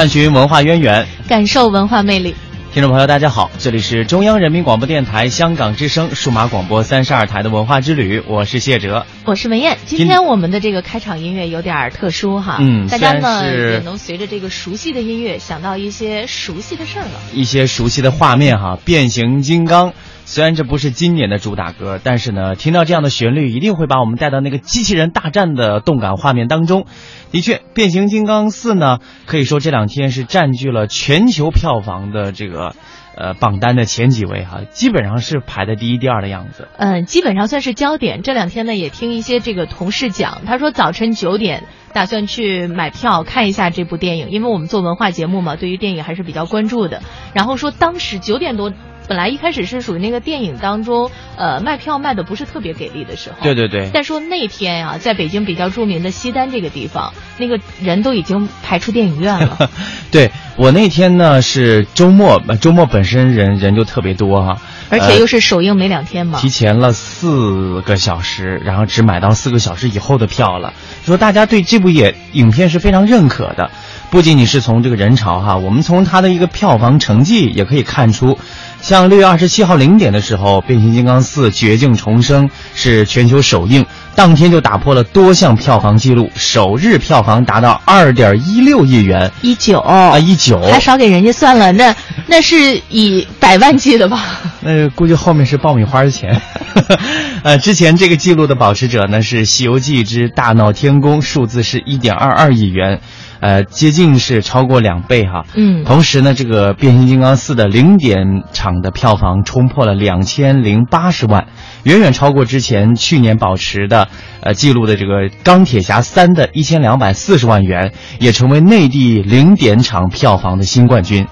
探寻文化渊源，感受文化魅力。听众朋友，大家好，这里是中央人民广播电台香港之声数码广播三十二台的文化之旅，我是谢哲，我是文燕。今天我们的这个开场音乐有点特殊哈，嗯，大家呢也能随着这个熟悉的音乐想到一些熟悉的事儿了，一些熟悉的画面哈，变形金刚。虽然这不是今年的主打歌，但是呢，听到这样的旋律，一定会把我们带到那个机器人大战的动感画面当中。的确，《变形金刚四》呢，可以说这两天是占据了全球票房的这个呃榜单的前几位哈，基本上是排在第一、第二的样子。嗯，基本上算是焦点。这两天呢，也听一些这个同事讲，他说早晨九点打算去买票看一下这部电影，因为我们做文化节目嘛，对于电影还是比较关注的。然后说当时九点多。本来一开始是属于那个电影当中，呃，卖票卖的不是特别给力的时候。对对对。再说那天啊，在北京比较著名的西单这个地方，那个人都已经排出电影院了。对我那天呢是周末，周末本身人人就特别多哈，而且又是首映没两天嘛，提前了四个小时，然后只买到四个小时以后的票了。说大家对这部影影片是非常认可的，不仅仅是从这个人潮哈，我们从它的一个票房成绩也可以看出。像六月二十七号零点的时候，《变形金刚四：绝境重生》是全球首映，当天就打破了多项票房记录，首日票房达到二点一六亿元。一九啊，一九还少给人家算了，那那是以百万计的吧？那估计后面是爆米花的钱。呃，之前这个记录的保持者呢是《西游记之大闹天宫》，数字是一点二二亿元。呃，接近是超过两倍哈。嗯，同时呢，这个变形金刚四的零点场的票房冲破了两千零八十万，远远超过之前去年保持的呃记录的这个钢铁侠三的一千两百四十万元，也成为内地零点场票房的新冠军。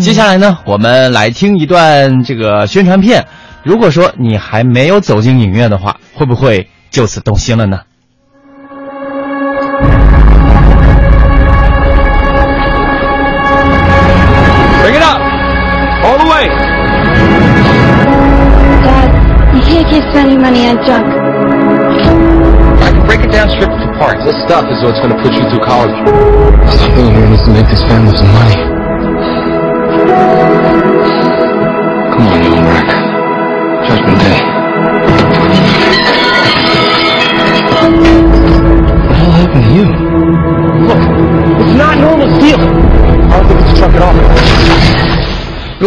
接下来呢，我们来听一段这个宣传片。如果说你还没有走进影院的话，会不会就此动心了呢 spending money on junk. I can break it down, strip it for parts. This stuff is what's going to put you through college. Something here needs to make this family some money.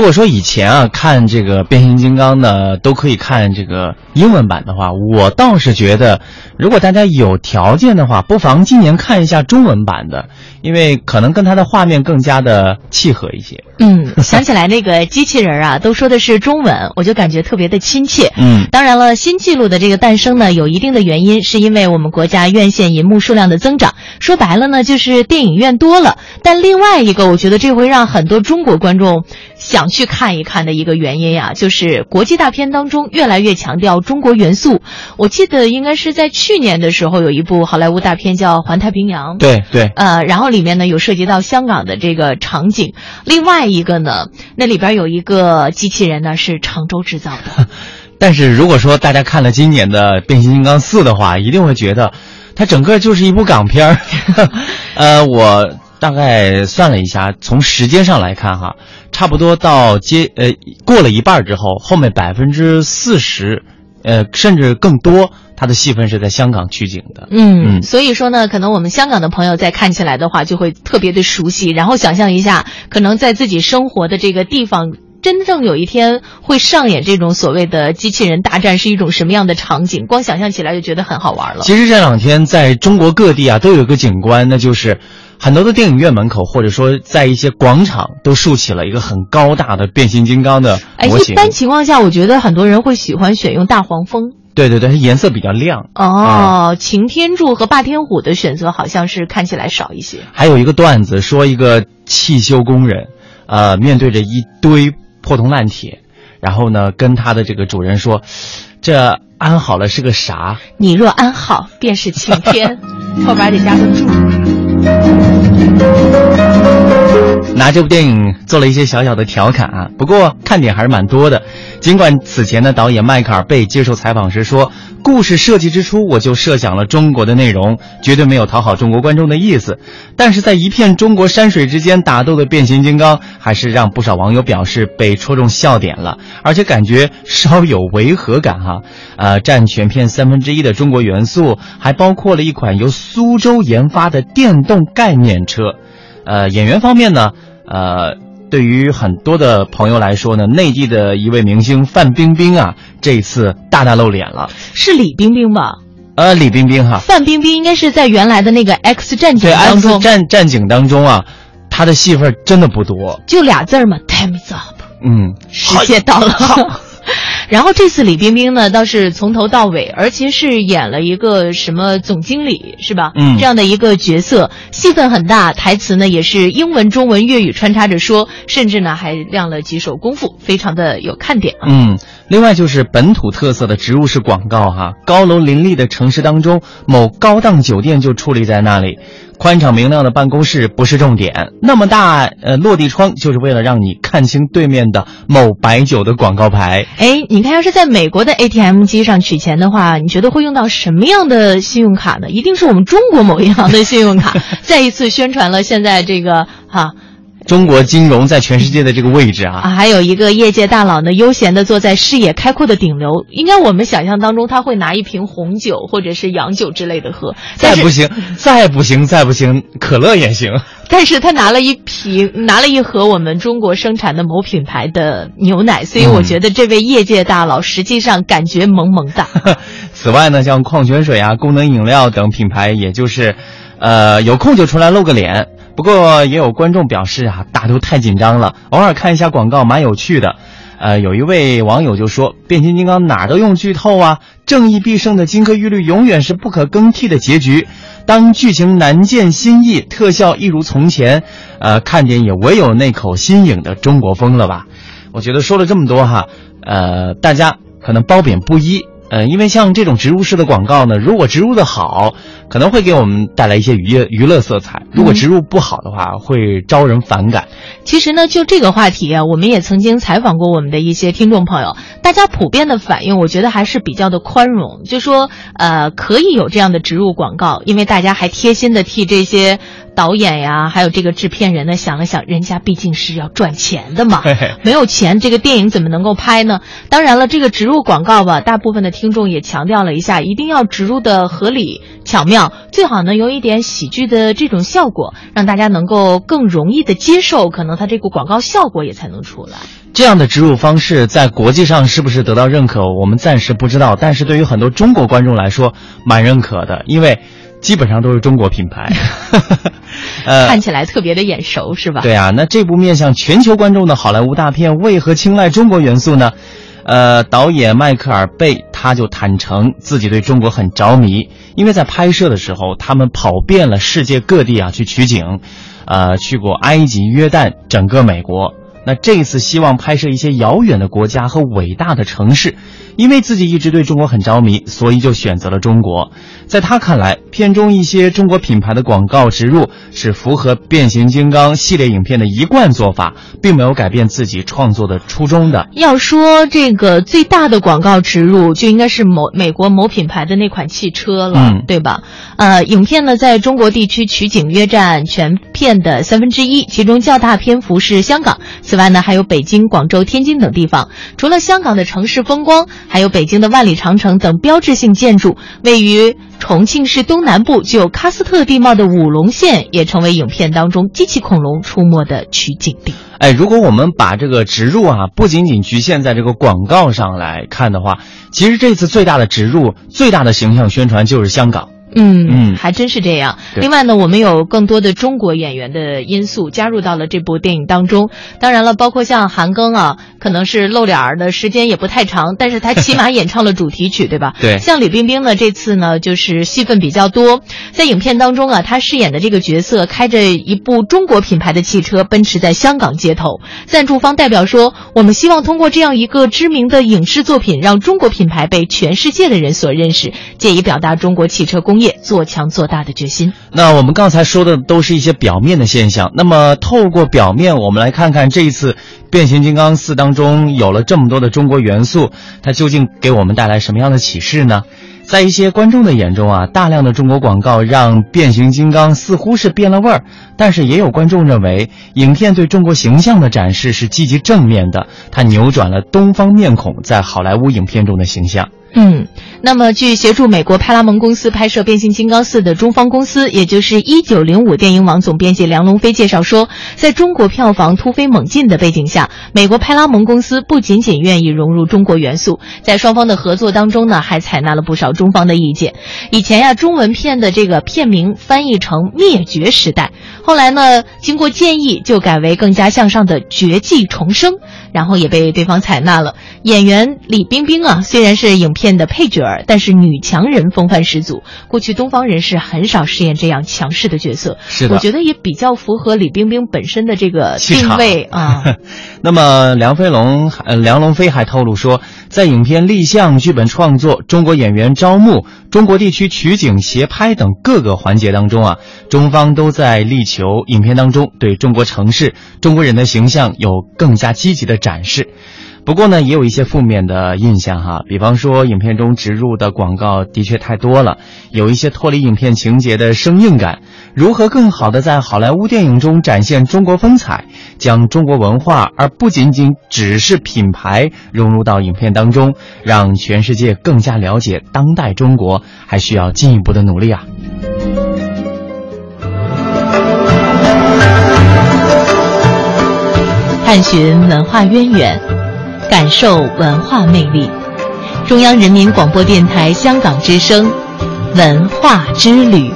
如果说以前啊看这个变形金刚呢都可以看这个英文版的话，我倒是觉得，如果大家有条件的话，不妨今年看一下中文版的，因为可能跟它的画面更加的契合一些。嗯，想起来那个机器人啊，都说的是中文，我就感觉特别的亲切。嗯，当然了，新纪录的这个诞生呢，有一定的原因，是因为我们国家院线银幕数量的增长。说白了呢，就是电影院多了。但另外一个，我觉得这会让很多中国观众。想去看一看的一个原因呀，就是国际大片当中越来越强调中国元素。我记得应该是在去年的时候，有一部好莱坞大片叫《环太平洋》。对对。呃，然后里面呢有涉及到香港的这个场景。另外一个呢，那里边有一个机器人呢是常州制造的。但是如果说大家看了今年的《变形金刚四》的话，一定会觉得它整个就是一部港片儿。呃，我。大概算了一下，从时间上来看，哈，差不多到接呃过了一半之后，后面百分之四十，呃甚至更多，他的戏份是在香港取景的。嗯，所以说呢，可能我们香港的朋友在看起来的话，就会特别的熟悉，然后想象一下，可能在自己生活的这个地方。真正有一天会上演这种所谓的机器人大战是一种什么样的场景，光想象起来就觉得很好玩了。其实这两天在中国各地啊，都有一个景观，那就是很多的电影院门口，或者说在一些广场，都竖起了一个很高大的变形金刚的哎，模型。一般情况下，我觉得很多人会喜欢选用大黄蜂。对对对，它颜色比较亮。哦，擎天柱和霸天虎的选择好像是看起来少一些。还有一个段子说，一个汽修工人，呃，面对着一堆破铜烂铁，然后呢，跟他的这个主人说：“这安好了是个啥？你若安好，便是晴天。后边还得加个柱。拿这部电影做了一些小小的调侃啊，不过看点还是蛮多的。尽管此前的，导演迈克尔贝接受采访时说，故事设计之初我就设想了中国的内容，绝对没有讨好中国观众的意思。但是在一片中国山水之间打斗的变形金刚，还是让不少网友表示被戳中笑点了，而且感觉稍有违和感哈、呃，占全片三分之一的中国元素，还包括了一款由苏州研发的电动概念车。呃，演员方面呢，呃，对于很多的朋友来说呢，内地的一位明星范冰冰啊，这一次大大露脸了。是李冰冰吧？呃，李冰冰哈，范冰冰应该是在原来的那个 X 战警对当 X 中，战战警当中啊，她的戏份真的不多。就俩字儿嘛，Time is up，嗯，时间到了。然后这次李冰冰呢，倒是从头到尾，而且是演了一个什么总经理是吧？嗯这样的一个角色，戏份很大，台词呢也是英文、中文、粤语穿插着说，甚至呢还亮了几手功夫，非常的有看点啊。嗯，另外就是本土特色的植入式广告哈，高楼林立的城市当中，某高档酒店就矗立在那里，宽敞明亮的办公室不是重点，那么大呃落地窗就是为了让你看清对面的某白酒的广告牌。哎，你看，要是在美国的 ATM 机上取钱的话，你觉得会用到什么样的信用卡呢？一定是我们中国某银行的信用卡，再一次宣传了现在这个哈中国金融在全世界的这个位置啊，啊，还有一个业界大佬呢，悠闲的坐在视野开阔的顶楼。应该我们想象当中，他会拿一瓶红酒或者是洋酒之类的喝，再不行，再不行，再不行，可乐也行。但是他拿了一瓶，拿了一盒我们中国生产的某品牌的牛奶，所以我嗯觉得这位业界大佬实际上感觉萌萌哒。此外呢，像矿泉水啊、功能饮料等品牌，也就是，呃，有空就出来露个脸。不过也有观众表示啊，大都太紧张了，偶尔看一下广告蛮有趣的。呃，有一位网友就说：“变形金刚哪都用剧透啊，正义必胜的金科玉律永远是不可更替的结局。当剧情难见新意，特效一如从前，呃，看点也唯有那口新颖的中国风了吧？”我觉得说了这么多哈，呃，大家可能褒贬不一。呃，因为像这种植入式的广告呢，如果植入的好，可能会给我们带来一些娱乐娱乐色彩；如果植入不好的话，会招人反感。其实呢，就这个话题啊，我们也曾经采访过我们的一些听众朋友，大家普遍的反应，我觉得还是比较的宽容，就说呃可以有这样的植入广告，因为大家还贴心的替这些导演呀，还有这个制片人呢想了想，人家毕竟是要赚钱的嘛，没有钱这个电影怎么能够拍呢？当然了，这个植入广告吧，大部分的听众也强调了一下，一定要植入的合理巧妙，最好呢有一点喜剧的这种效果，让大家能够更容易的接受，可能它这个广告效果也才能出来。这样的植入方式在国际上是不是得到认可，我们暂时不知道。但是对于很多中国观众来说，蛮认可的，因为基本上都是中国品牌。呃，看起来特别的眼熟，是吧？对啊，那这部面向全球观众的好莱坞大片为何青睐中国元素呢？呃，导演迈克尔贝他就坦诚自己对中国很着迷，因为在拍摄的时候，他们跑遍了世界各地啊去取景，呃，去过埃及、约旦，整个美国。那这一次希望拍摄一些遥远的国家和伟大的城市，因为自己一直对中国很着迷，所以就选择了中国。在他看来，片中一些中国品牌的广告植入是符合变形金刚系列影片的一贯做法，并没有改变自己创作的初衷的。要说这个最大的广告植入，就应该是某美国某品牌的那款汽车了，嗯对吧？呃，影片呢在中国地区取景约占全片的三分之一，其中较大篇幅是香港。此外呢，还有北京、广州、天津等地方。除了香港的城市风光，还有北京的万里长城等标志性建筑，位于重庆市东南部具有喀斯特地貌的五龙县也成为影片当中机器恐龙出没的取景地。哎，如果我们把这个植入啊，不仅仅局限在这个广告上来看的话，其实这次最大的植入、最大的形象宣传就是香港。嗯嗯还真是这样。另外呢，我们有更多的中国演员的因素加入到了这部电影当中。当然了，包括像韩庚啊，可能是露脸儿的时间也不太长，但是他起码演唱了主题曲，对吧？对像李冰冰呢，这次呢就是戏份比较多，在影片当中啊，她饰演的这个角色开着一部中国品牌的汽车奔驰在香港街头。赞助方代表说，我们希望通过这样一个知名的影视作品，让中国品牌被全世界的人所认识，借以表达中国汽车工业做强做大的决心。那我们刚才说的都是一些表面的现象，那么透过表面，我们来看看这一次《变形金刚四》当中有了这么多的中国元素，它究竟给我们带来什么样的启示呢？在一些观众的眼中啊，大量的中国广告让变形金刚似乎是变了味儿，但是也有观众认为，影片对中国形象的展示是积极正面的，它扭转了东方面孔在好莱坞影片中的形象。嗯，那么据协助美国派拉蒙公司拍摄《变形金刚四》的中方公司，也就是一九零五电影网总编辑梁龙飞介绍说，在中国票房突飞猛进的背景下，美国派拉蒙公司不仅仅愿意融入中国元素，在双方的合作当中呢，还采纳了不少中方的意见。以前呀、中文片的这个片名翻译成《灭绝时代》，后来呢，经过建议就改为更加向上的《绝迹重生》，然后也被对方采纳了。演员李冰冰啊，虽然是影片的配角儿，但是女强人风范十足。过去东方人士很少饰演这样强势的角色，是的我觉得也比较符合李冰冰本身的这个气场定位 啊。那么梁飞龙，呃，梁龙飞还透露说，在影片立项、剧本创作、中国演员招募、中国地区取景、协拍等各个环节当中啊，中方都在力求影片当中对中国城市、中国人的形象有更加积极的展示。不过呢，也有一些负面的印象哈，比方说影片中植入的广告的确太多了，有一些脱离影片情节的生硬感。如何更好的在好莱坞电影中展现中国风采，将中国文化而不仅仅只是品牌融入到影片当中，让全世界更加了解当代中国，还需要进一步的努力啊。探寻文化渊源，感受文化魅力。中央人民广播电台香港之声，文化之旅。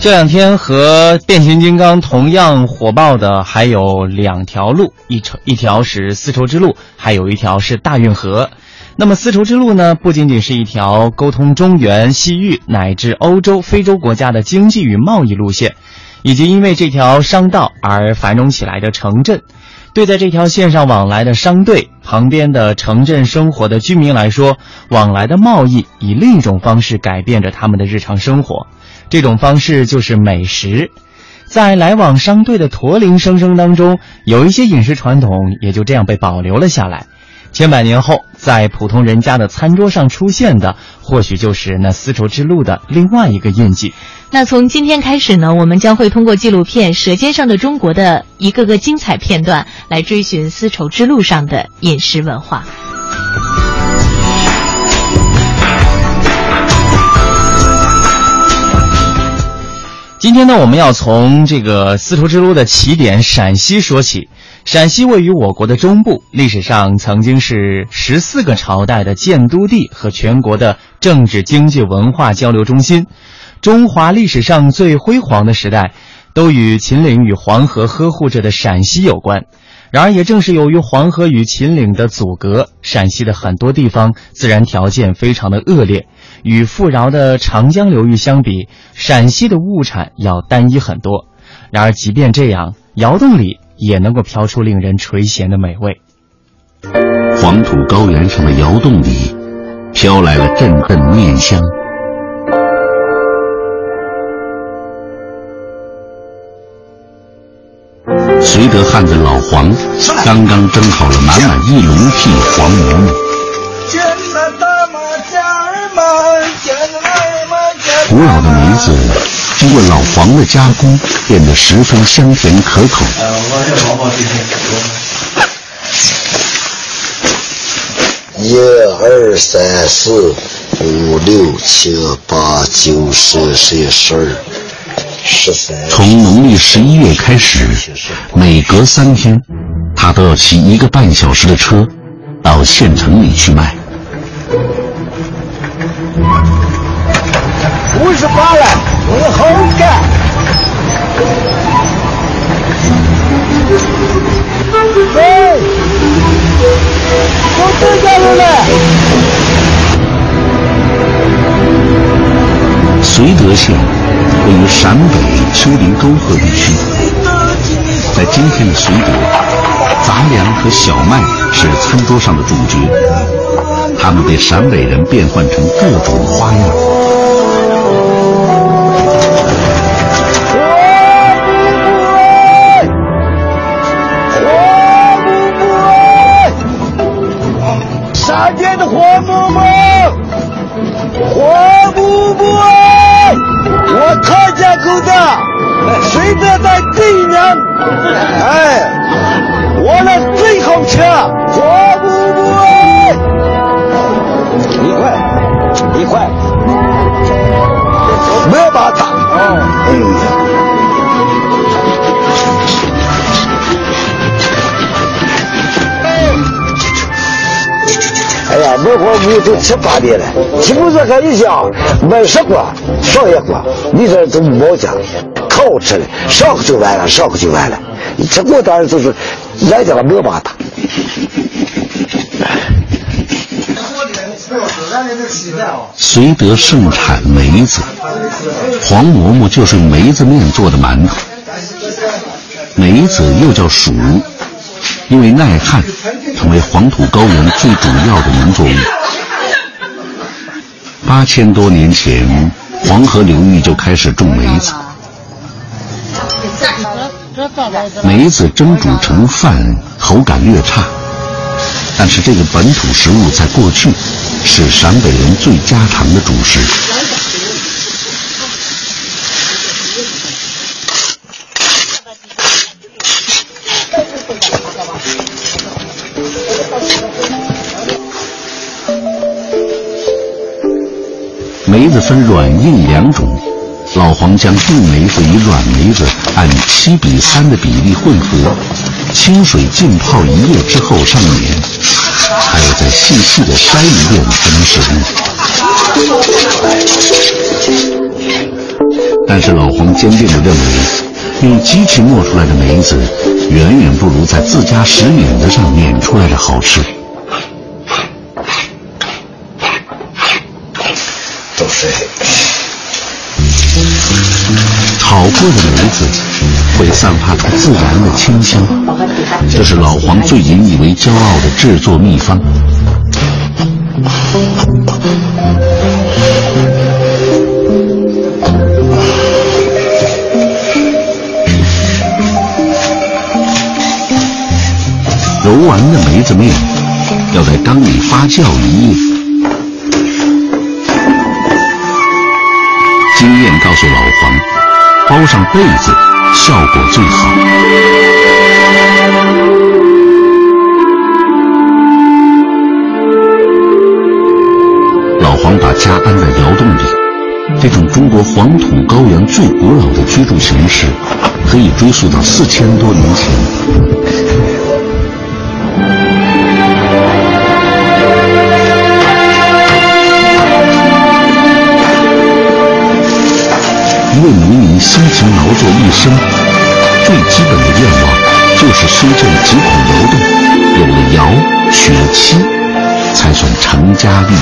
这两天和变形金刚同样火爆的还有两条路，一条一条是丝绸之路，还有一条是大运河。那么丝绸之路呢，不仅仅是一条沟通中原、西域乃至欧洲、非洲国家的经济与贸易路线，以及因为这条商道而繁荣起来的城镇。对在这条线上往来的商队、旁边的城镇生活的居民来说，往来的贸易以另一种方式改变着他们的日常生活。这种方式就是美食。在来往商队的驼铃声声当中，有一些饮食传统也就这样被保留了下来。千百年后，在普通人家的餐桌上出现的，或许就是那丝绸之路的另外一个印记。那从今天开始呢，我们将会通过纪录片《舌尖上的中国》的一个个精彩片段，来追寻丝绸之路上的饮食文化。今天呢，我们要从这个丝绸之路的起点陕西说起。陕西位于我国的中部，历史上曾经是十四个朝代的建都地和全国的政治、经济、文化交流中心。中华历史上最辉煌的时代，都与秦岭与黄河呵护着的陕西有关。然而，也正是由于黄河与秦岭的阻隔，陕西的很多地方自然条件非常的恶劣。与富饶的长江流域相比，陕西的物产要单一很多。然而，即便这样，窑洞里也能够飘出令人垂涎的美味。黄土高原上的窑洞里，飘来了阵阵面香。绥德汉子老黄刚刚蒸好了满满一笼屉黄馍馍。古老的梅子经过老黄的加工，变得十分香甜可口。一二三四五六七八九十十一十二十三。从农历十一月开始，每隔三天，他都要骑一个半小时的车到县城里去卖。五十八了，我好干。喂，我这家人了。绥德县位于陕北丘陵沟壑地区，在今天的绥德，杂粮和小麦是餐桌上的主角，它们被陕北人变换成各种花样。我看家狗子，谁的在对面？哎，我那最好吃，黄嬷嬷，一块，一块，没把打，嗯。哎呀，那会儿我都七八年了，基本上看一想，买十个上一块，你这都五毛钱，可好吃了，上个就完了，上个就完了。吃过当然就是来家了没把它。绥德盛产梅子，黄馍馍就是梅子面做的馒头。梅子又叫黍，因为耐旱，成为黄土高原最主要的农作物。八千多年前，黄河流域就开始种梅子。梅子蒸煮成饭，口感略差，但是这个本土食物在过去是陕北人最家常的主食。梅子分软硬两种，老黄将硬梅子与软梅子按七比三的比例混合，清水浸泡一夜之后上碾，还要再细细的筛一遍才能使用。但是老黄坚定地认为，用机器磨出来的梅子，远远不如在自家石碾子上碾出来的好吃。都是炒过的梅子会散发出自然的清香，这是老黄最引以为骄傲的制作秘方。揉完的梅子面要在缸里发酵一夜。经验告诉老黄，包上被子效果最好。老黄把家安在窑洞里，这种中国黄土高原最古老的居住形式，可以追溯到四千多年前。为农民辛勤劳作一生，最基本的愿望就是修建几孔窑洞，有了窑、娶了妻，才算成家立业。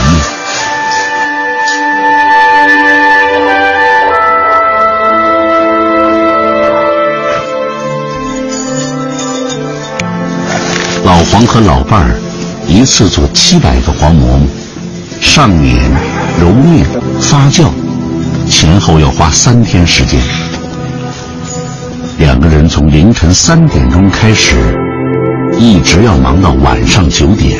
老黄和老伴儿一次做七百个黄馍馍，上碾、揉面、发酵。前后要花三天时间，两个人从凌晨三点钟开始，一直要忙到晚上九点。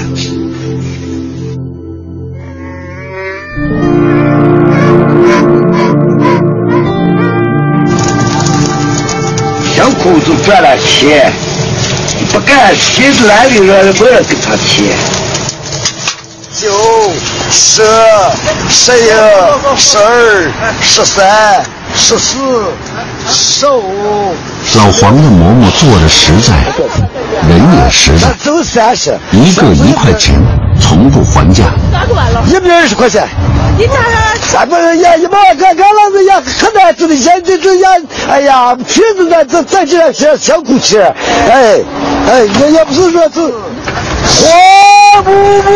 后就赚了钱，不干心懒的人不要给他钱。九、十、十一、十二、十三、十四、十五。老黄的馍馍做的实在，人也实在，走三十，一个一块钱，从不还价。一百二十块钱。你看看，咱们呀，一毛看看老子呀，可难吃的，现在这呀，哎呀，皮子咱咱咱这样小小裤吃，哎哎，也也不是说这黄布布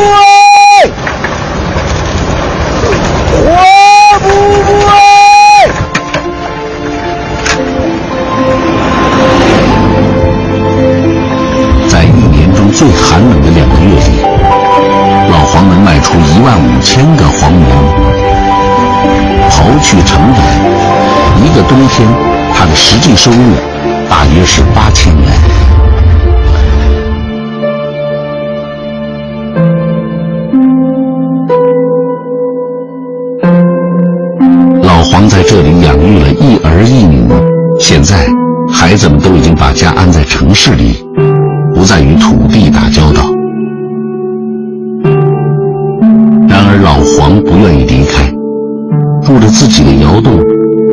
实际收入大约是八千元。老黄在这里养育了一儿一女，现在孩子们都已经把家安在城市里，不再与土地打交道。然而老黄不愿意离开，住着自己的窑洞，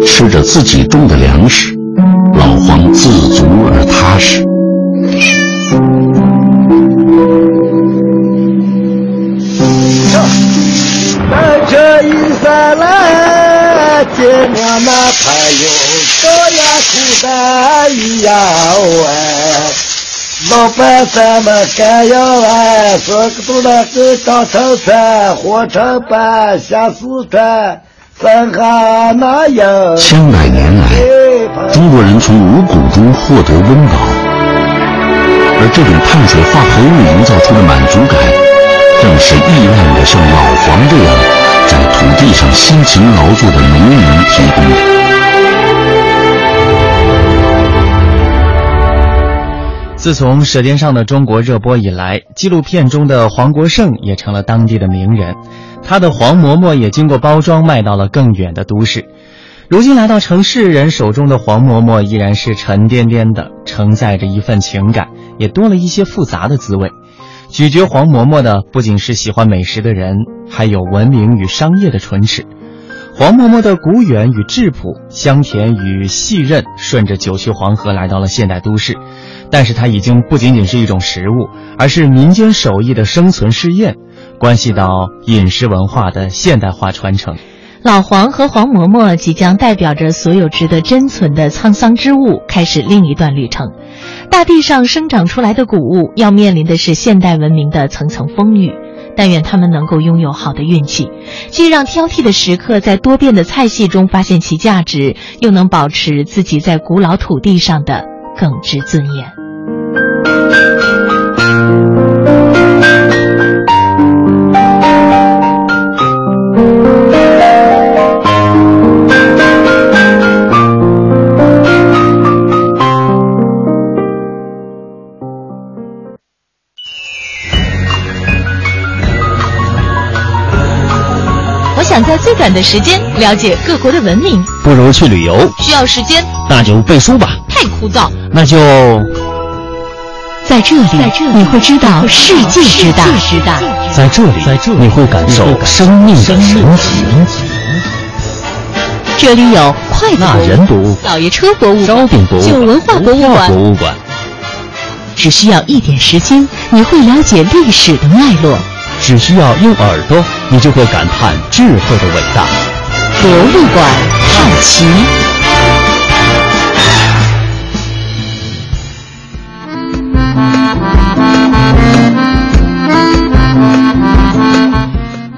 吃着自己种的粮食，自足而踏实。咱这一山来，今年那才有高呀苦担一样哎。老板咱们干要哎，说个都那个当成山，活成板，下四川，千百年来，中国人从五谷中获得温饱，而这种碳水化合物营造出的满足感，正是亿万的像老黄这样在土地上辛勤劳作的农民提供的。自从《舌尖上的中国》热播以来，纪录片中的黄国胜也成了当地的名人，他的黄馍馍也经过包装卖到了更远的都市。如今来到城市人手中的黄馍馍依然是沉甸甸的，承载着一份情感，也多了一些复杂的滋味。咀嚼黄馍馍的不仅是喜欢美食的人，还有文明与商业的唇齿。黄馍馍的古远与质朴，香甜与细韧，顺着九曲黄河来到了现代都市。但是它已经不仅仅是一种食物，而是民间手艺的生存试验，关系到饮食文化的现代化传承。老黄和黄馍馍即将代表着所有值得珍存的沧桑之物，开始另一段旅程。大地上生长出来的谷物，要面临的是现代文明的层层风雨。但愿他们能够拥有好的运气，既让挑剔的食客在多变的菜系中发现其价值，又能保持自己在古老土地上的耿直尊严。想在最短的时间了解各国的文明，不如去旅游，需要时间，那就背书吧。太枯燥，那就在这里，你会知道世界之大。在这里，你会感受生命的神奇。这里有快那人读老爷车博物烧饼博物旧文化博物馆博物馆，只需要一点时间，你会了解历史的脉络。只需要用耳朵，你就会感叹智慧的伟大。博物馆好奇。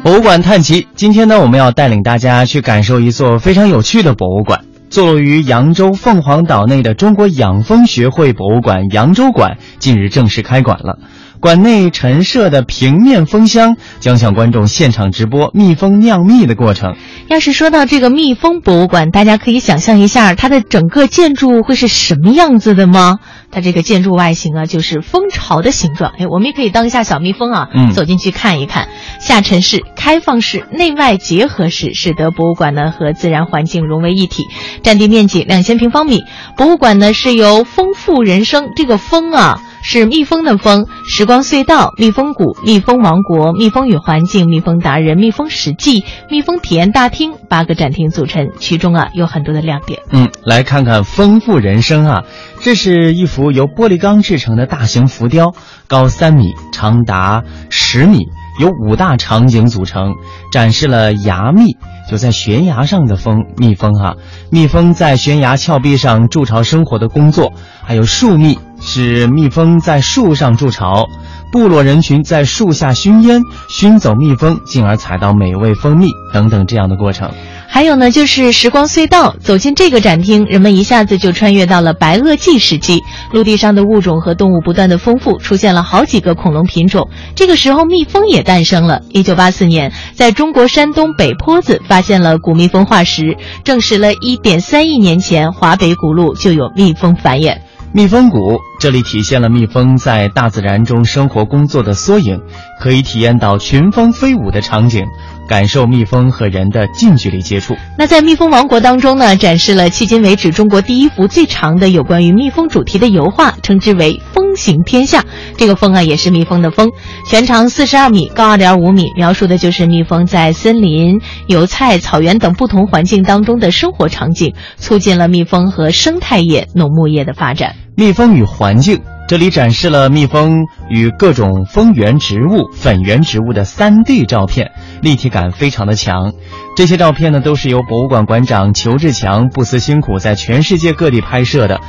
博物馆探奇，今天呢，我们要带领大家去感受一座非常有趣的博物馆。坐落于扬州凤凰岛内的中国养蜂学会博物馆扬州馆近日正式开馆了。馆内陈设的平面蜂箱将向观众现场直播蜜蜂酿蜜的过程。要是说到这个蜜蜂博物馆，大家可以想象一下它的整个建筑会是什么样子的吗？它这个建筑外形啊，就是蜂巢的形状。哎，我们也可以当一下小蜜蜂啊，嗯走进去看一看。下沉式、开放式、内外结合式，使得博物馆呢和自然环境融为一体。占地面积两千平方米。博物馆呢是由丰富人生这个蜂啊。是蜜蜂的蜂，时光隧道、蜜蜂谷、蜜蜂王国、蜜蜂与环境、蜜蜂达人、蜜蜂史记、蜜蜂体验大厅八个展厅组成，其中啊有很多的亮点。嗯，来看看丰富人生啊，这是一幅由玻璃钢制成的大型浮雕，高三米，长达十米，由五大场景组成，展示了崖蜜。就在悬崖上的蜂蜜蜂哈、蜜蜂在悬崖峭壁上筑巢生活的工作，还有树蜜是蜜蜂在树上筑巢，部落人群在树下熏烟，熏走蜜蜂，进而采到美味蜂蜜等等这样的过程。还有呢，就是时光隧道。走进这个展厅，人们一下子就穿越到了白垩纪时期。陆地上的物种和动物不断的丰富，出现了好几个恐龙品种。这个时候，蜜蜂也诞生了。一九八四年，在中国山东北坡子发现了古蜜蜂化石，证实了一点三亿年前华北古陆就有蜜蜂繁衍。蜜蜂谷这里体现了蜜蜂在大自然中生活工作的缩影，可以体验到群蜂飞舞的场景，感受蜜蜂和人的近距离接触。那在蜜蜂王国当中呢，展示了迄今为止中国第一幅最长的有关于蜜蜂主题的油画，称之为“蜂行天下”。这个蜂啊，也是蜜蜂的蜂，全长四十二米，高二点五米，描述的就是蜜蜂在森林、油菜、草原等不同环境当中的生活场景，促进了蜜蜂和生态业、农牧业的发展。蜜蜂与环境，这里展示了蜜蜂与各种蜂源植物、粉源植物的 3D 照片，立体感非常的强。这些照片呢，都是由博物馆馆长裘志强不辞辛苦在全世界各地拍摄的。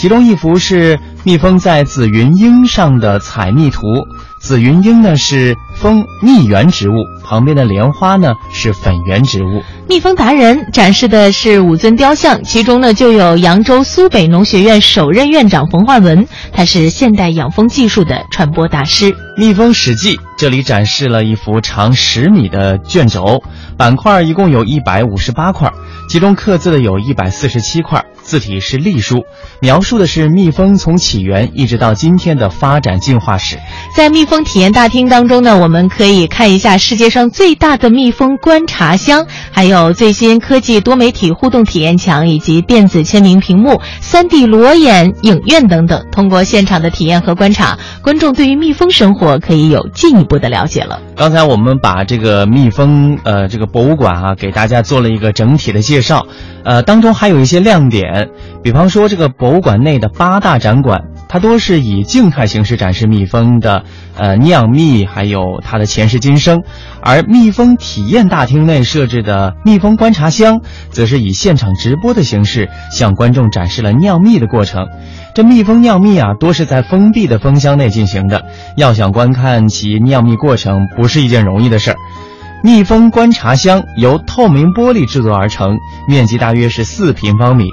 其中一幅是蜜蜂在紫云英上的采蜜图，紫云英呢是蜂蜜源植物，旁边的莲花呢是粉源植物。蜜蜂达人展示的是五尊雕像，其中呢就有扬州苏北农学院首任院长冯焕文，他是现代养蜂技术的传播大师。蜜蜂史记这里展示了一幅长十米的卷轴，板块一共有一百五十八块，其中刻字的有一百四十七块，字体是隶书，描述的是蜜蜂从起源一直到今天的发展进化史。在蜜蜂体验大厅当中呢，我们可以看一下世界上最大的蜜蜂观察箱，还有最新科技多媒体互动体验墙，以及电子签名屏幕、3D 裸眼影院等等。通过现场的体验和观察，观众对于蜜蜂生活可以有进一步的了解了。刚才我们把这个蜜蜂呃这个博物馆啊给大家做了一个整体的介绍，呃当中还有一些亮点，比方说这个博物馆内的八大展馆，它多是以静态形式展示蜜蜂的呃酿蜜，还有它的前世今生，而蜜蜂体验大厅内设置的蜜蜂观察箱，则是以现场直播的形式向观众展示了酿蜜的过程。这蜜蜂酿蜜啊，多是在封闭的蜂箱内进行的，要想观看其酿蜜过程，不是一件容易的事儿。蜜蜂观察箱由透明玻璃制作而成，面积大约是四平方米。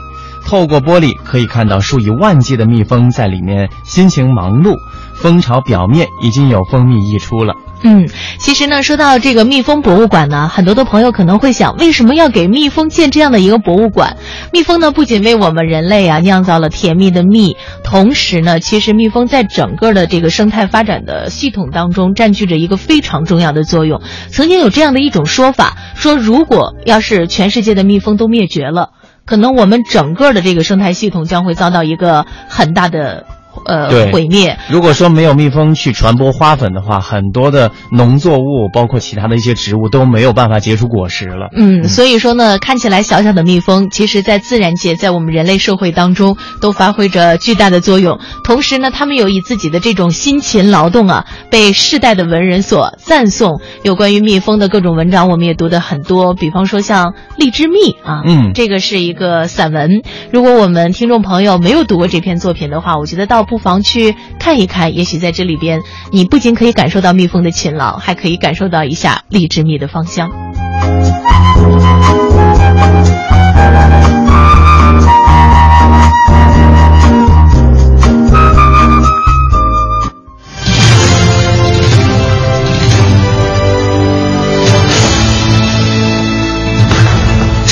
透过玻璃可以看到数以万计的蜜蜂在里面辛勤忙碌，蜂巢表面已经有蜂蜜溢出了。嗯，其实呢，说到这个蜜蜂博物馆呢，很多的朋友可能会想，为什么要给蜜蜂建这样的一个博物馆？蜜蜂呢，不仅为我们人类啊酿造了甜蜜的蜜，同时呢，其实蜜蜂在整个的这个生态发展的系统当中占据着一个非常重要的作用。曾经有这样的一种说法，说如果要是全世界的蜜蜂都灭绝了，可能我们整个的这个生态系统将会遭到一个很大的呃对毁灭。如果说没有蜜蜂去传播花粉的话，很多的农作物，包括其他的一些植物都没有办法结出果实了。嗯，所以说呢，看起来小小的蜜蜂，其实在自然界，在我们人类社会当中，都发挥着巨大的作用。同时呢，他们有以自己的这种辛勤劳动啊，被世代的文人所赞颂。有关于蜜蜂的各种文章，我们也读的很多，比方说像《荔枝蜜》啊，嗯这个是一个散文。如果我们听众朋友没有读过这篇作品的话，我觉得倒不妨去看一看。也许在这里边，你不仅可以感受到蜜蜂的勤劳，还可以感受到一下荔枝蜜的芳香。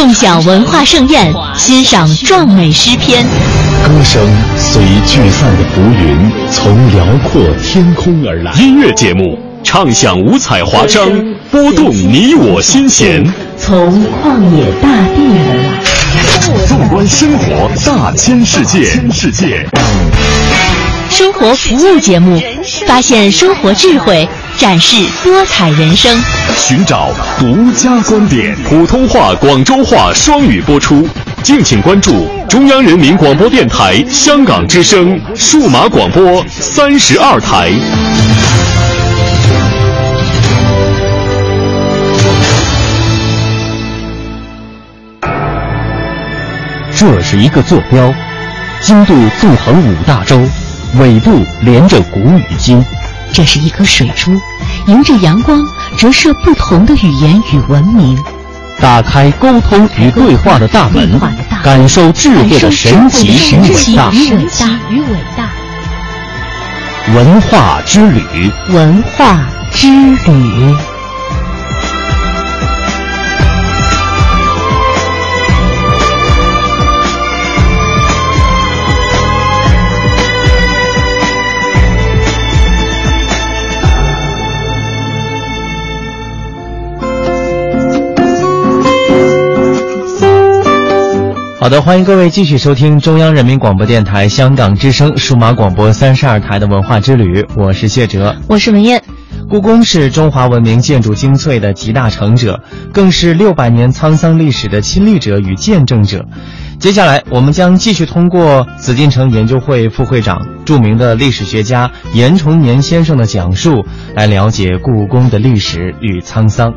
共享文化盛宴，欣赏壮美诗篇。歌声随聚散的浮云，从辽阔天空而来。音乐节目唱响五彩华章，拨动你我心弦。从旷野大地而来。纵观生活大千世界，世界。生活服务节目，发现生活智慧，展示多彩人生，寻找独家观点。普通话、广州话双语播出，敬请关注中央人民广播电台香港之声数码广播三十二台。这是一个坐标，经度纵横五大洲。纬度连着古与今，这是一颗水珠，迎着阳光折射不同的语言与文明，打开沟通与对话的大门，感受智慧的神奇与伟大。文化之旅，文化之旅。好的，欢迎各位继续收听中央人民广播电台香港之声数码广播三十二台的文化之旅，我是谢哲，我是文燕。故宫是中华文明建筑精粹的集大成者，更是六百年沧桑历史的亲历者与见证者。接下来，我们将继续通过紫禁城研究会副会长、著名的历史学家严崇年先生的讲述，来了解故宫的历史与沧桑。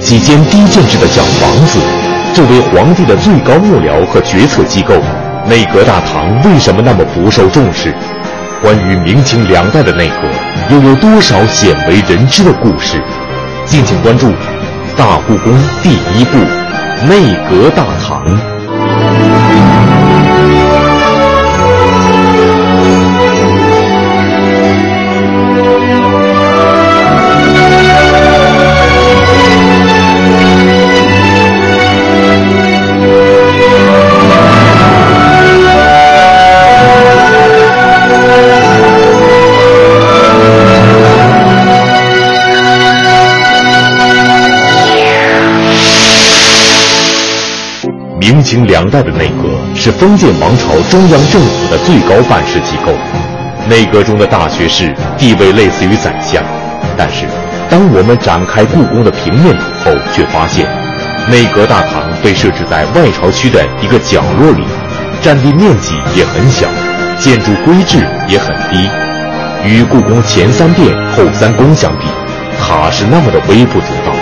几间低建制的小房子。作为皇帝的最高幕僚和决策机构，内阁大堂为什么那么不受重视？关于明清两代的内阁，又有多少鲜为人知的故事？敬请关注《大故宫》第一部《内阁大堂》。明清两代的内阁是封建王朝中央政府的最高办事机构，内阁中的大学士地位类似于宰相。但是，当我们展开故宫的平面图后，却发现，内阁大堂被设置在外朝区的一个角落里，占地面积也很小，建筑规制也很低。与故宫前三殿后三宫相比，塔是那么的微不足道。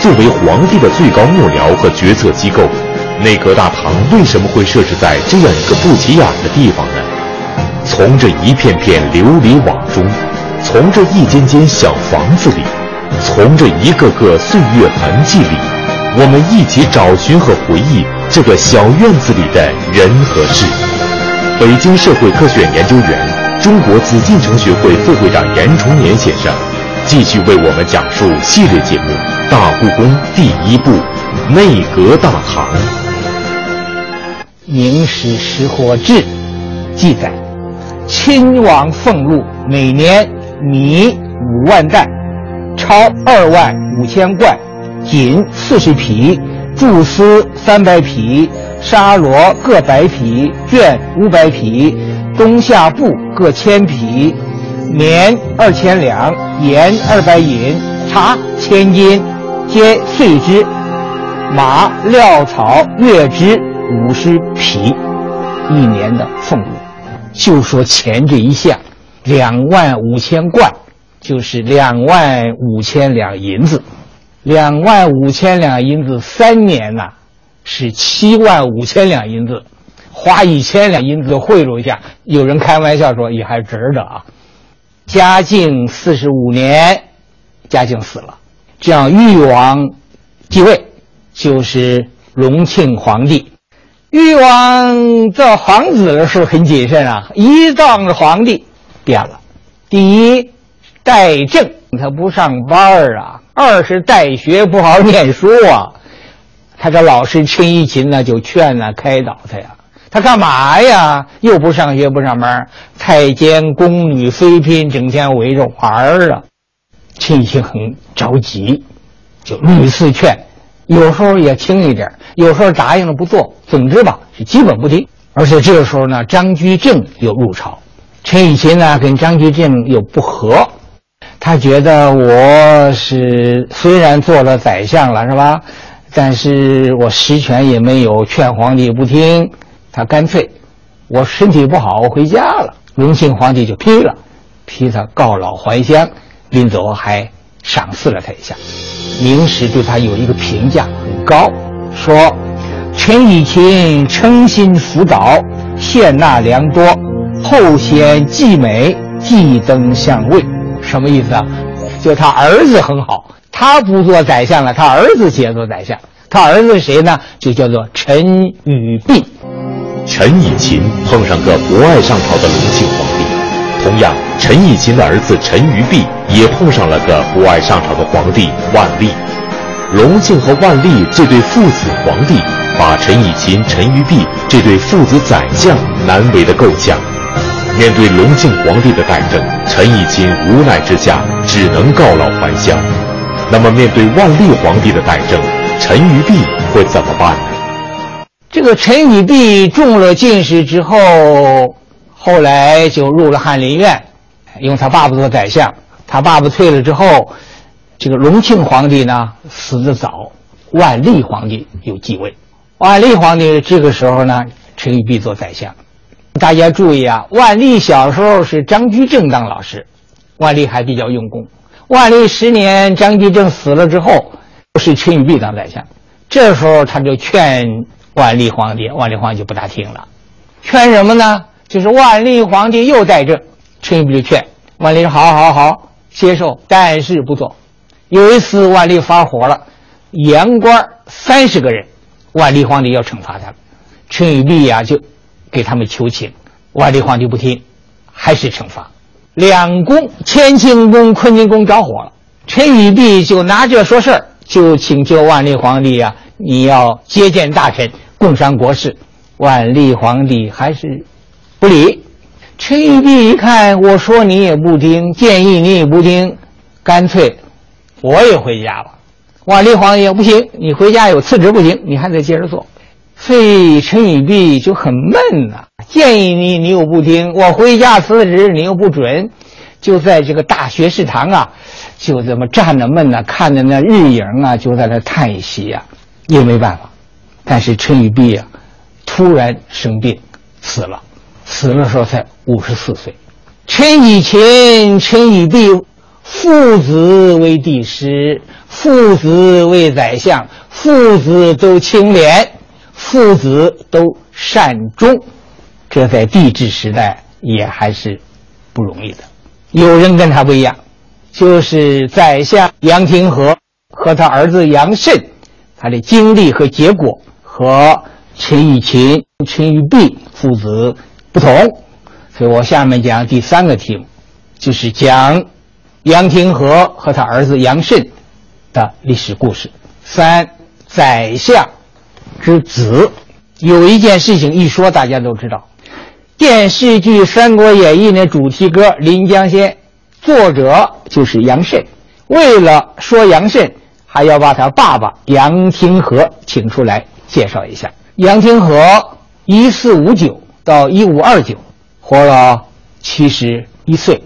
作为皇帝的最高幕僚和决策机构。内阁大堂为什么会设置在这样一个不起眼的地方呢？从这一片片琉璃瓦中，从这一间间小房子里，从这一个个岁月痕迹里，我们一起找寻和回忆这个小院子里的人和事。北京社会科学院研究员、中国紫禁城学会副会长严崇年先生，继续为我们讲述系列节目《大故宫》第一部《内阁大堂》。《明史识货志》记载，亲王俸禄每年米五万担，钞二万五千贯，锦四十匹，菟丝三百匹，纱罗各百匹，绢五百匹，冬夏布各千匹，棉二千两，盐二百银，茶千斤，皆岁之。马、料草、月支五十匹，一年的俸禄。就说钱这一项，两万五千贯，就是两万五千两银子。两万五千两银子三年呐、是七万五千两银子，花一千两银子贿赂一下，有人开玩笑说也还值得啊。嘉靖四十五年，嘉靖死了，这样裕王继位，就是隆庆皇帝。裕王做皇子的时候很谨慎啊，一当了皇帝变了。第一，怠政，他不上班啊；二是怠学，不好好念书啊。他这老师陈一勤呢，就劝呢、开导他呀。他干嘛呀？又不上学，不上班，太监宫女妃嫔整天围着玩儿啊。陈一勤很着急，就屡次劝，有时候也轻一点，有时候答应了不做。总之吧，是基本不听。而且这个时候呢，张居正又入朝，陈以勤呢跟张居正又不和，他觉得我是虽然做了宰相了，是吧？但是我实权也没有，劝皇帝不听，他干脆我身体不好，我回家了。隆庆皇帝就批了，批他告老还乡，临走还赏赐了他一下。明史对他有一个评价很高，说陈以勤诚心辅导，献纳良多，后显继美，继登相位。什么意思啊？就他儿子很好，他不做宰相了，他儿子接做宰相。他儿子谁呢？就叫做陈与弼。陈以勤碰上个不爱上朝的隆庆皇帝，同样，陈以勤的儿子陈于弼也碰上了个不爱上朝的皇帝万历。隆庆和万历这对父子皇帝，把陈以勤、陈于弼这对父子宰相难为的够呛。面对隆庆皇帝的怠政，陈以勤无奈之下只能告老还乡。那么，面对万历皇帝的怠政，陈于弼会怎么办呢？这个陈与弼中了进士之后，后来就入了翰林院，用他爸爸做宰相。他爸爸退了之后，这个隆庆皇帝呢死得早，万历皇帝又继位。万历皇帝这个时候呢，陈与弼做宰相。大家注意啊，万历小时候是张居正当老师，万历还比较用功。万历十年，张居正死了之后，是陈与弼当宰相。这时候他就劝万历皇帝，万历皇帝就不大听了。劝什么呢？就是万历皇帝又在政，陈与弼就劝万历说：“好好好，接受，但是不做。”有一次万历发火了，言官三十个人，万历皇帝要惩罚他们，陈与弼呀就给他们求情，万历皇帝不听，还是惩罚。两宫乾清宫、坤宁宫着火了，陈与弼就拿这说事儿，就请求万历皇帝呀、你要接见大臣，共商国事。万历皇帝还是不理。陈与弼一看，我说你也不听，建议你也不听，干脆我也回家吧。万历皇帝也不行，你回家有次职不行，你还得接着做。所以陈与弼就很闷呐、建议你你又不听，我回家辞职你又不准，就在这个大学士堂啊，就这么站着闷呐、看着那日影啊，就在那叹息呀、也没办法。但是陈与弼啊，突然生病死了，死的时候才五十四岁。陈以勤、陈以弼父子为帝师，父子为宰相，父子都清廉，父子都善终，这在帝制时代也还是不容易的。有人跟他不一样，就是宰相杨廷和和他儿子杨慎，他的经历和结果和陈以勤、陈以弼父子不同，所以我下面讲第三个题目，就是讲杨廷和和他儿子杨慎的历史故事。三，宰相之子，有一件事情一说大家都知道，电视剧《三国演义》的主题歌《临江仙》，作者就是杨慎。为了说杨慎，还要把他爸爸杨廷和请出来介绍一下。杨廷和一四五九到一五二九，活了七十一岁，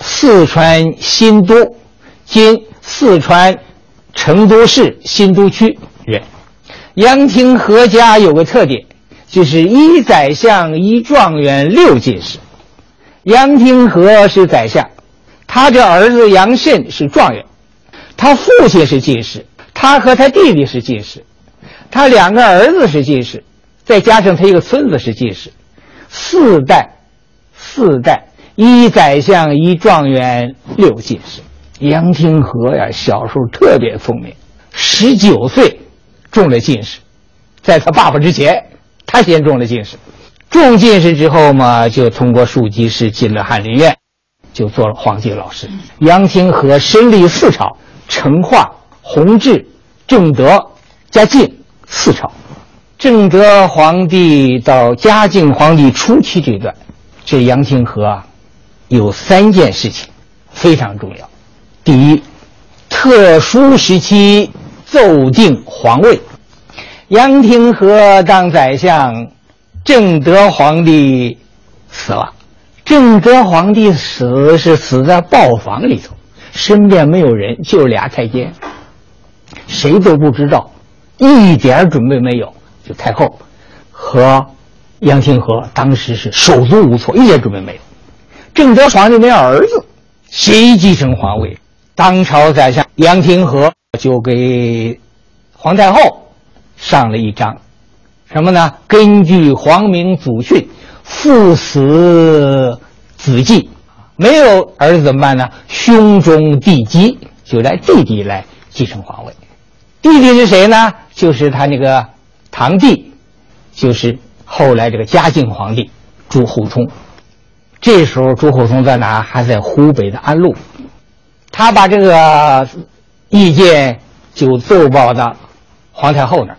四川新都，今四川成都市新都区人。杨廷和家有个特点，就是一宰相一状元六进士。杨廷和是宰相，他这儿子杨慎是状元，他父亲是进士，他和他弟弟是进士，他两个儿子是进士，再加上他一个孙子是进士，四代，四代一宰相一状元六进士。杨廷和呀，小时候特别聪明，十九岁中了进士，在他爸爸之前，他先中了进士。中进士之后嘛，就通过庶吉士进了翰林院，就做了皇帝老师。杨廷和身历四朝：成化、弘治、正德、嘉靖四朝。正德皇帝到嘉靖皇帝初期这段，这杨廷和啊，有三件事情非常重要。第一，特殊时期奏定皇位。杨廷和当宰相。正德皇帝死了，正德皇帝死是死在豹房里头，身边没有人，就俩太监，谁都不知道，一点准备没有。就太后和杨廷和当时是手足无措，一点准备没有。正德皇帝没儿子，谁继承皇位？当朝宰相杨廷和就给皇太后上了一章。什么呢？根据皇明祖训，父死子继，没有儿子怎么办呢？兄终弟及，就来弟弟来继承皇位。弟弟是谁呢？就是他那个堂弟，就是后来这个嘉靖皇帝朱厚熜。这时候朱厚熜在哪？还在湖北的安陆。他把这个意见就奏报到皇太后那儿，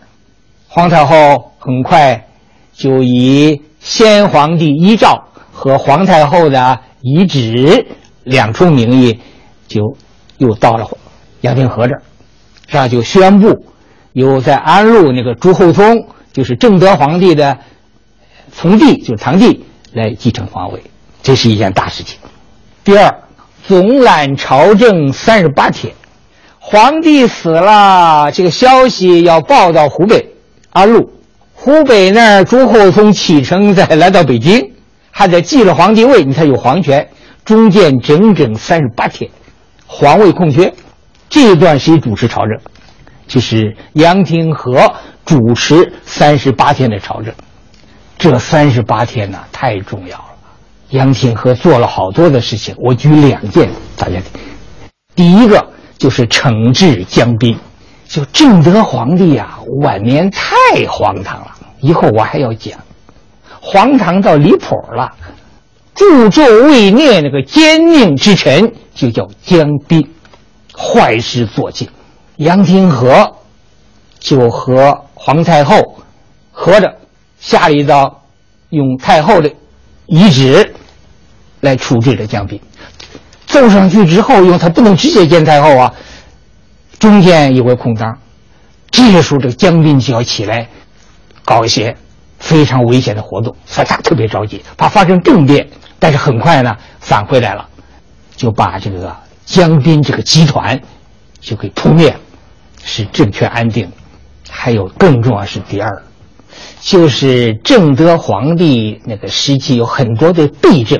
皇太后。很快，就以先皇帝遗诏和皇太后的遗旨两重名义，就又到了杨廷和这儿，这样就宣布有在安陆那个朱厚熜，就是正德皇帝的从弟，就是堂弟来继承皇位，这是一件大事情。第二，总揽朝政三十八天，皇帝死了，这个消息要报到湖北安陆。湖北那儿，朱厚熜启程再来到北京，还得继了皇帝位，你才有皇权。中间整整三十八天，皇位空缺，这一段谁主持朝政？就是杨廷和主持三十八天的朝政。这三十八天呢，太重要了。杨廷和做了好多的事情，我举两件，大家听。第一个就是惩治江彬。就正德皇帝呀，晚年太荒唐了。以后我还要讲，荒唐到离谱了。助纣为虐那个奸佞之臣，就叫江彬，坏事做尽。杨廷和就和皇太后合着下了一道，用太后的遗旨来处置这江彬。奏上去之后，因为他不能直接见太后啊。中间有个空档，这个时候这个江彬就要起来搞一些非常危险的活动，所以他特别着急，怕发生政变。但是很快呢，返回来了，就把这个江彬这个集团就给扑灭了，是政权安定。还有更重要是第二，就是正德皇帝那个时期有很多的弊政，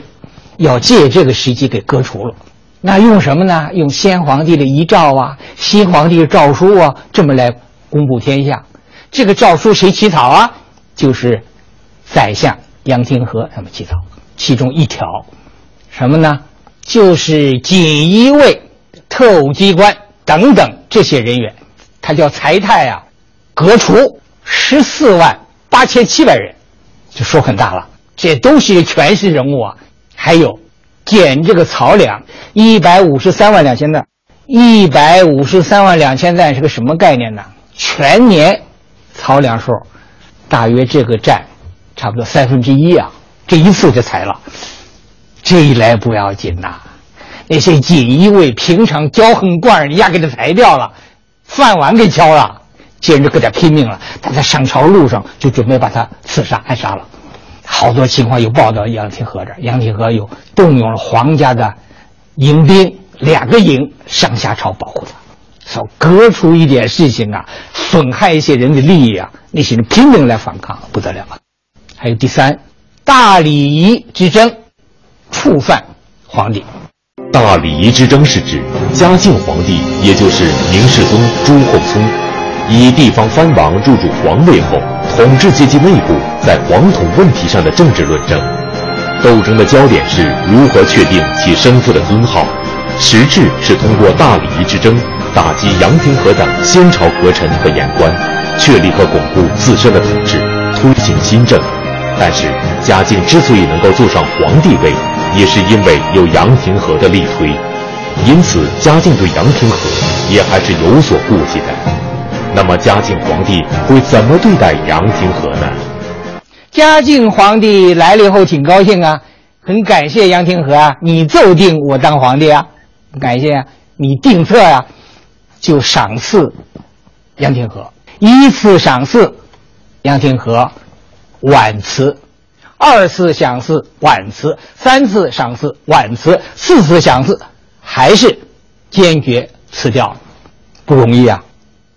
要借这个时机给革除了。那用什么呢？用先皇帝的遗诏啊，新皇帝的诏书啊，这么来公布天下。这个诏书谁起草啊？就是宰相杨廷和他们起草。其中一条，什么呢？就是锦衣卫、特务机关等等这些人员，叫财太啊，革除十四万八千七百人，就说很大了。这都是全是人物啊，还有。减这个草粮一百五十三万两千担，一百五十三万两千担是个什么概念呢？全年草粮数大约这个占差不多三分之一啊，这一次就裁了。这一来不要紧呐，那些锦衣卫平常骄横惯人家给他裁掉了，饭碗给敲了，简直跟他拼命了。他在上朝路上就准备把他刺杀暗杀了。好多情况有报道，杨廷和这，杨廷和又动用了皇家的营兵两个营上下朝保护他，少隔出一点事情啊，损害一些人的利益啊，那些人拼命来反抗，不得了了。还有第三，大礼仪之争，触犯皇帝。大礼仪之争是指嘉靖皇帝，也就是明世宗朱厚熜，以地方藩王入主皇位后，统治阶级内部在皇统问题上的政治论争。斗争的焦点是如何确定其生父的尊号，实质是通过大礼仪之争打击杨廷和等先朝阁臣和言官，确立和巩固自身的统治，推行新政。但是嘉靖之所以能够坐上皇帝位，也是因为有杨廷和的力推，因此嘉靖对杨廷和也还是有所顾忌的。那么嘉靖皇帝会怎么对待杨廷和呢？嘉靖皇帝来了以后挺高兴啊，很感谢杨廷和啊，你奏定我当皇帝啊，感谢啊，你定策呀，就赏赐杨廷和，依次赏赐杨廷和晚辞，二次赏赐婉辞，三次赏赐婉辞，四次赏赐还是坚决辞掉，不容易啊。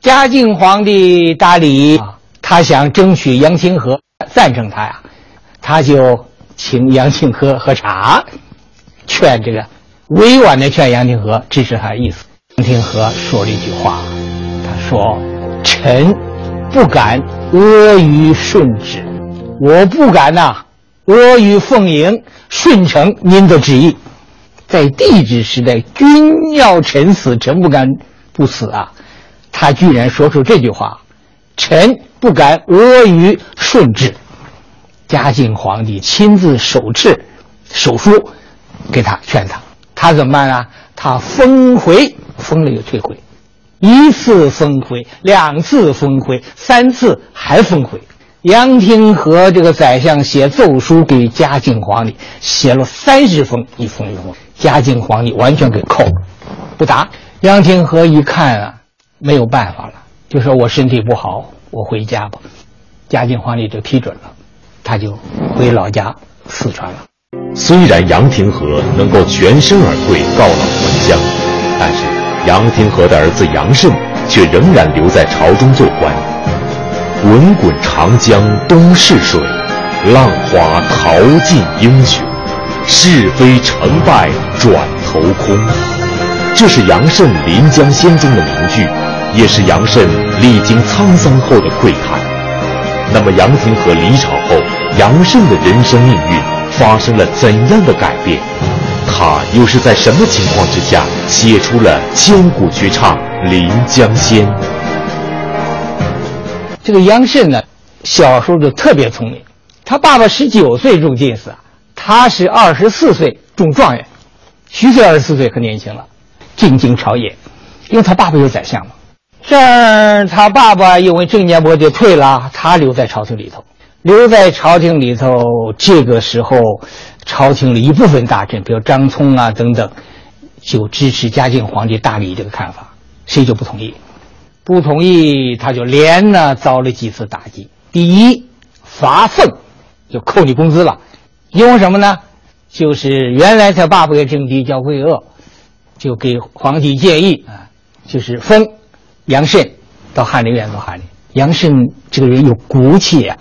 嘉靖皇帝大礼，他想争取杨廷和。赞成他呀，他就请杨廷和喝茶，劝这个委婉的劝杨廷和支持他的意思。杨廷和说了一句话，他说：“臣不敢阿谀顺旨，我不敢呐阿谀奉迎，顺承您的旨意。在帝制时代，君要臣死，臣不敢不死啊。他居然说出这句话。”臣不敢阿谀顺治，嘉靖皇帝亲自手敕手书给他劝他，他怎么办啊？他封回，封了又退回，一次封回，两次封回，三次还封回。杨廷和这个宰相写奏书给嘉靖皇帝，写了三十封，一封一封，嘉靖皇帝完全给扣了，不答。杨廷和一看啊，没有办法了。就说我身体不好，我回家吧。嘉靖皇帝就批准了，他就回老家四川了。虽然杨廷和能够全身而退，告老还乡，但是杨廷和的儿子杨慎却仍然留在朝中做官。滚滚长江东逝水，浪花淘尽英雄。是非成败转头空。这是杨慎《临江仙》中的名句。也是杨慎历经沧桑后的喟叹。那么杨廷和离朝后，杨慎的人生命运发生了怎样的改变？他又是在什么情况之下写出了千古绝唱《临江仙》？这个杨慎呢，小时候就特别聪明。他爸爸十九岁中进士，他是二十四岁中状元。虚岁二十四岁很年轻了，进京朝野，因为他爸爸有宰相嘛。这儿他爸爸因为郑建波就退了，他留在朝廷里头。留在朝廷里头，这个时候，朝廷里一部分大臣，比如张聪啊等等，就支持嘉靖皇帝大礼这个看法。谁就不同意？不同意，他就连呢遭了几次打击。第一，罚俸，就扣你工资了。因为什么呢？就是原来他爸爸的政敌叫魏鄂，就给皇帝建议啊，就是封。杨慎到翰林院做翰林。杨慎这个人有骨气呀，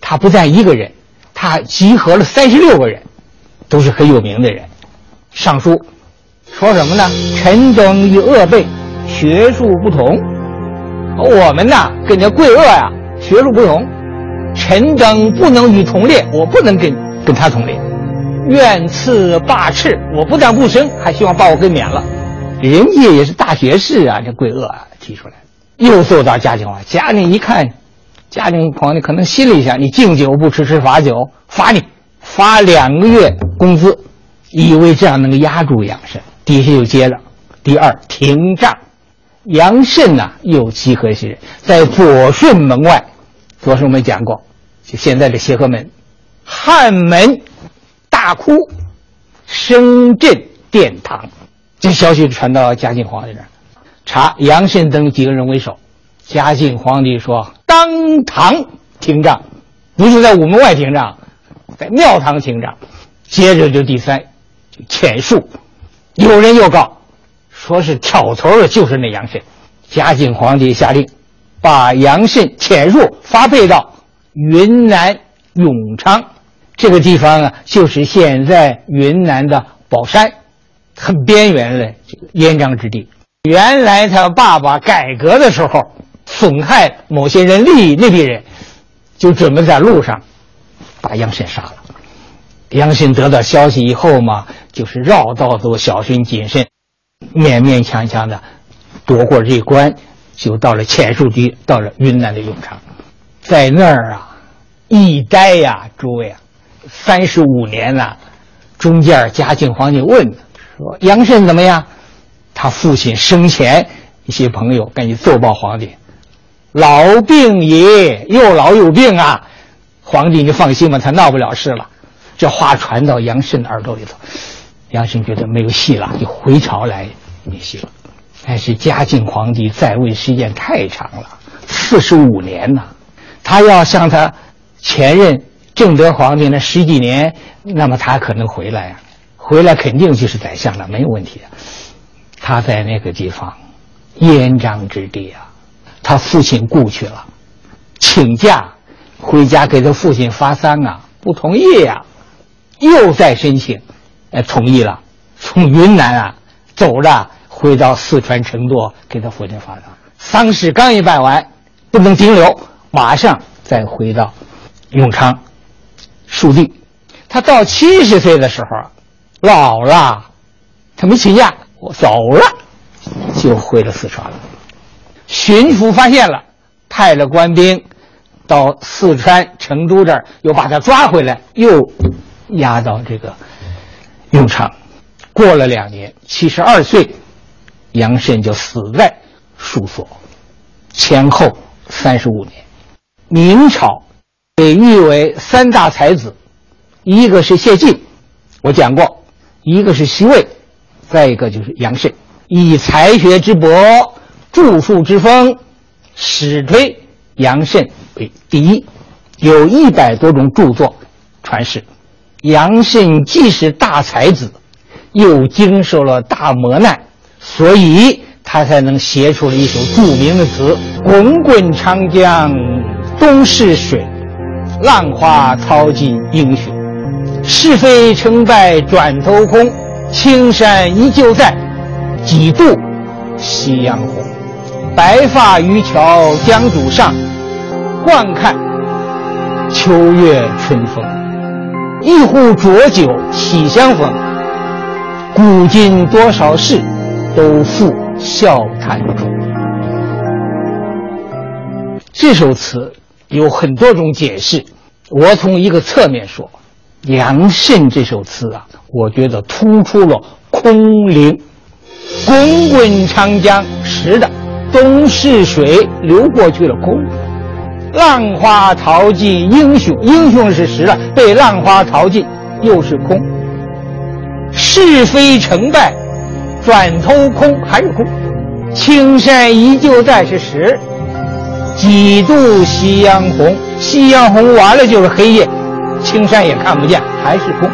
他不但一个人，他集合了三十六个人，都是很有名的人。上书说什么呢？臣等与鄂辈学术不同，我们呐跟这贵鄂呀学术不同，臣等不能与同列，我不能跟跟他同列。愿赐罢斥，我不但不升，还希望把我给免了。人家也是大学士啊，这贵鄂啊。提出来，又奏到嘉靖皇帝。嘉靖一看，嘉靖皇帝可能心里想：你敬酒不吃吃罚酒，罚你罚两个月工资，以为这样能够压住杨慎。底下又接着，第二停杖。杨慎呐，又集合一些人在左顺门外。左顺我们讲过，就现在的协和门，汉门大哭，声震殿堂。这消息传到嘉靖皇帝那儿。查杨慎等几个人为首，嘉靖皇帝说：“当堂听杖，不是在午门外听杖，在庙堂听杖。”接着就第三，就遣戍有人又告，说是挑头的就是那杨慎。嘉靖皇帝下令，把杨慎遣入，发配到云南永昌这个地方啊，就是现在云南的保山，很边缘的这个边疆之地。原来他爸爸改革的时候，损害某些人利益，那批人就准备在路上把杨慎杀了。杨慎得到消息以后嘛，就是绕道走小心谨慎，勉勉强强的躲过这一关，就到了遣戍地，到了云南的永昌，在那儿啊一待呀，诸位啊，三十五年呐。中间嘉靖皇帝问说：“杨慎怎么样？”他父亲生前一些朋友赶紧奏报皇帝：“老病也，又老有病啊！”皇帝，你放心吧，他闹不了事了。这话传到杨慎耳朵里头，杨慎觉得没有戏了，就回朝来没戏了。但是嘉靖皇帝在位时间太长了，四十五年呐，他要像他前任正德皇帝那十几年，那么他可能回来呀，回来肯定就是宰相了，没有问题啊。他在那个地方，燕章之地啊，他父亲故去了，请假回家给他父亲发丧啊，不同意呀。又再申请，呃，同意了。从云南啊走着回到四川成都，给他父亲发丧。丧事刚一办完，不能停留，马上再回到永昌戍地。他到七十岁的时候，老了，他没请假，我走了，就回了四川了。巡抚发现了，派了官兵到四川成都这儿，又把他抓回来，又。押到这个用场，过了两年，七十二岁，杨慎就死在书所，前后三十五年。明朝被誉为三大才子，一个是谢晋，我讲过；一个是西魏，再一个就是杨慎。以才学之博、著述之丰，史推杨慎为第一，有一百多种著作传世。杨慎既是大才子，又经受了大磨难，所以他才能写出了一首著名的词：“滚滚长江东逝水，浪花淘尽英雄。是非成败转头空，青山依旧在，几度夕阳红。白发渔樵江渚上，惯看秋月春风。”一壶浊酒喜相逢，古今多少事，都付笑谈中。这首词有很多种解释，我从一个侧面说，杨慎这首词啊，我觉得突出了空灵。滚滚长江实的，东逝水流过去了空。浪花淘尽英雄，英雄是实了，被浪花淘尽，又是空。是非成败，转头空还是空。青山依旧在是实。几度夕阳红，夕阳红完了就是黑夜，青山也看不见，还是空。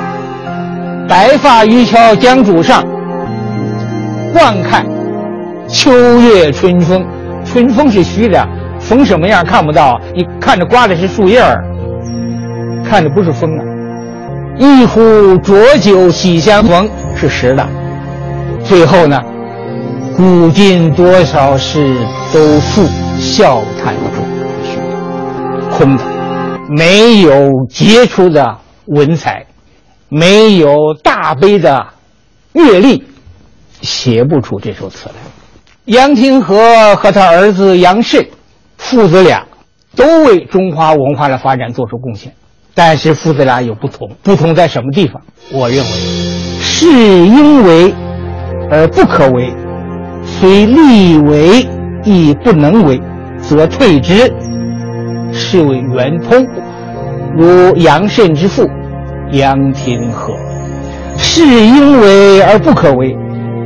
白发渔樵江渚上，惯看秋月春风，春风是虚的。风什么样看不到，你看着刮的是树叶儿，看着不是风啊。一壶浊酒喜相逢是实的，最后呢，古今多少事都付笑谈中，空的，没有杰出的文采，没有大悲的阅历，写不出这首词来。杨廷和和他儿子杨慎。父子俩都为中华文化的发展做出贡献，但是父子俩有不同，不同在什么地方？我认为，是因为而不可为，虽力为亦不能为，则退之，是为圆通。如杨慎之父杨廷和，是因为而不可为，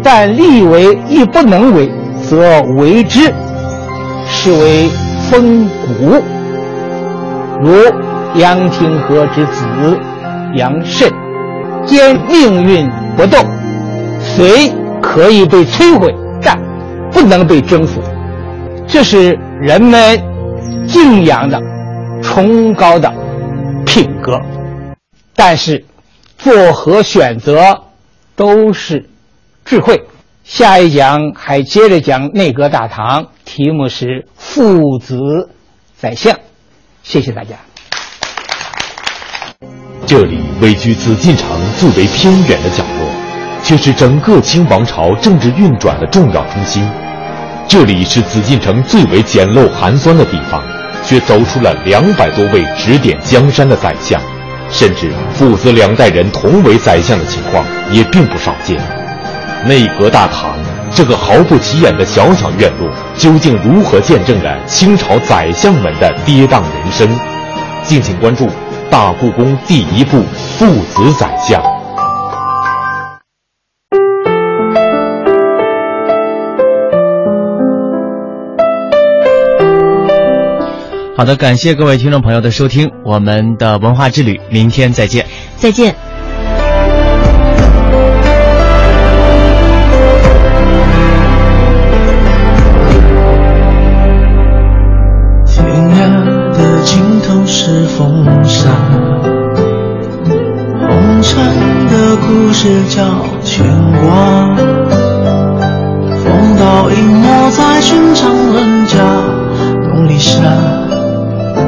但力为亦不能为，则为之，是为。风骨，如杨廷和之子杨慎，兼命运搏斗，虽可以被摧毁，但不能被征服。这是人们敬仰的、崇高的品格。但是，做何选择都是智慧。下一讲还接着讲内阁大堂，题目是父子宰相。谢谢大家。这里位居紫禁城最为偏远的角落，却是整个清王朝政治运转的重要中心。这里是紫禁城最为简陋寒酸的地方，却走出了两百多位指点江山的宰相，甚至父子两代人同为宰相的情况也并不少见。内阁大堂这个毫不起眼的小小院落，究竟如何见证了清朝宰相们的跌宕人生？敬请关注《大故宫第一部父子宰相》。好的，感谢各位听众朋友的收听，我们的文化之旅，明天再见。再见。的故事叫牵挂，风刀隐没在寻常人家，梦里下。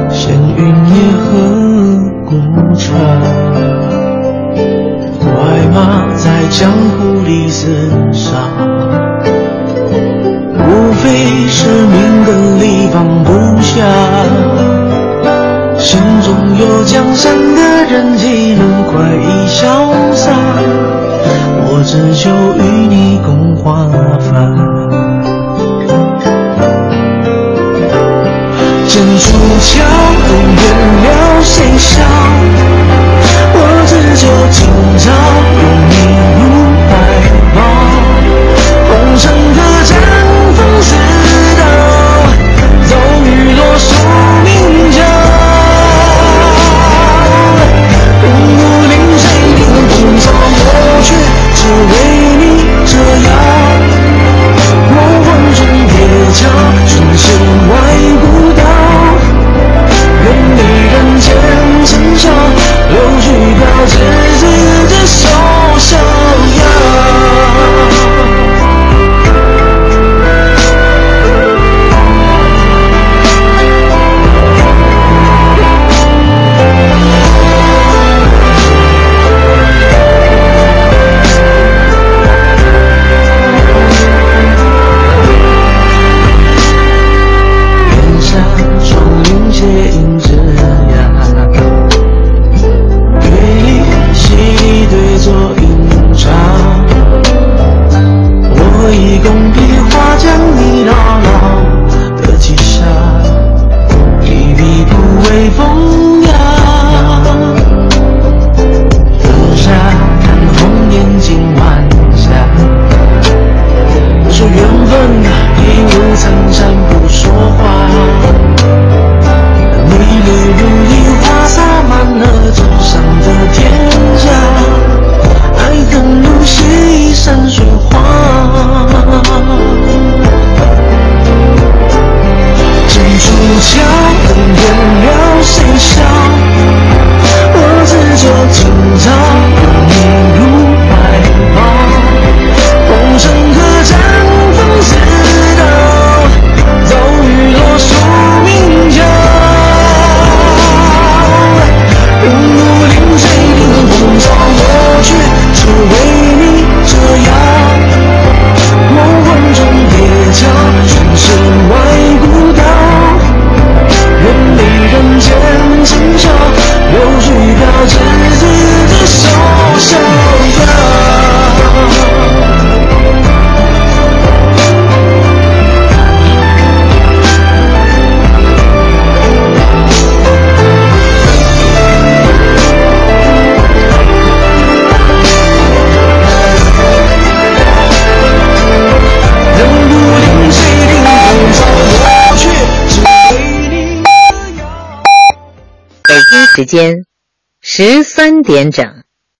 闲云野鹤孤船，快马在江湖里厮杀，无非是命根里放不下。心中有江山的人，岂能快意潇洒？只求与你共华发。剑出鞘，恩怨了谁笑？我只求今朝拥你入怀抱。红尘客栈风似刀，骤雨落时间十三点整。